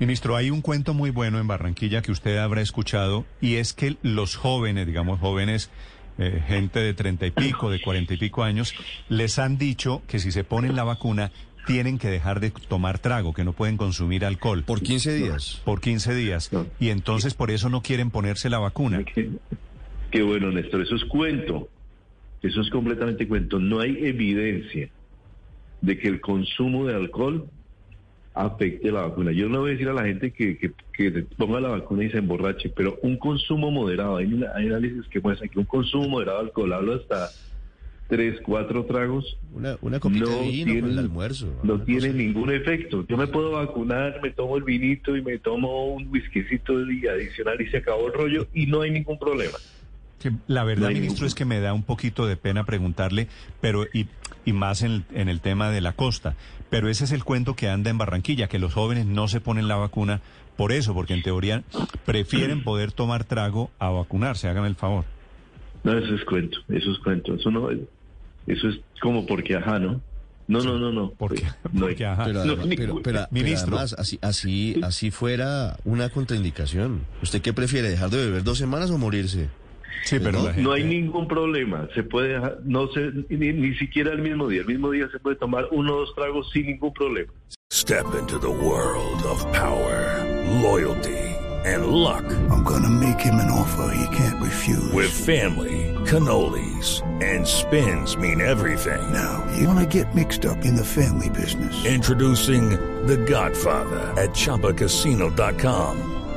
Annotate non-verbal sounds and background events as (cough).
Ministro, hay un cuento muy bueno en Barranquilla que usted habrá escuchado y es que los jóvenes, digamos jóvenes, eh, gente de treinta y pico, de cuarenta y pico años, les han dicho que si se ponen la vacuna tienen que dejar de tomar trago, que no pueden consumir alcohol. Por 15 días. Por 15 días. Y entonces por eso no quieren ponerse la vacuna. Qué, qué bueno, Néstor. Eso es cuento. Eso es completamente cuento. No hay evidencia de que el consumo de alcohol afecte la vacuna. Yo no voy a decir a la gente que, que, que ponga la vacuna y se emborrache, pero un consumo moderado, hay, una- hay análisis que muestran que un consumo moderado de alcohol, hablo hasta tres, cuatro tragos, Una, una copita no de vino tiene, con el almuerzo. no tiene cosa- ningún efecto. Yo me puedo vacunar, me tomo el vinito y me tomo un whiskycito y adicional y se acabó el rollo y no hay ningún problema. Que la verdad, No ministro, ningún- es que me da un poquito de pena preguntarle, pero y, y más en el, en el tema de la costa. Pero ese es el cuento que anda en Barranquilla, que los jóvenes no se ponen la vacuna por eso, porque en teoría prefieren poder tomar trago a vacunarse. Hágame el favor. No, eso es cuento, eso es cuento, eso no, eso es como porque ajá, ¿no? No, no, no, no. Porque, No hay- (laughs) porque, ajá. Pero, además- pero, pero- pero Ministro. además, así, así, así fuera una contraindicación. ¿Usted qué prefiere, dejar de beber dos semanas o morirse? Sí, pero no, No hay ningún problema, se puede dejar, no se, ni, ni siquiera el mismo día, el mismo día se puede tomar uno o dos tragos sin ningún problema. Step into the world of power, loyalty, and luck. I'm gonna make him an offer he can't refuse. With family, cannolis, and spins mean everything. now, you wanna get mixed up in the family business. Introducing The Godfather at ChumbaCasino.com.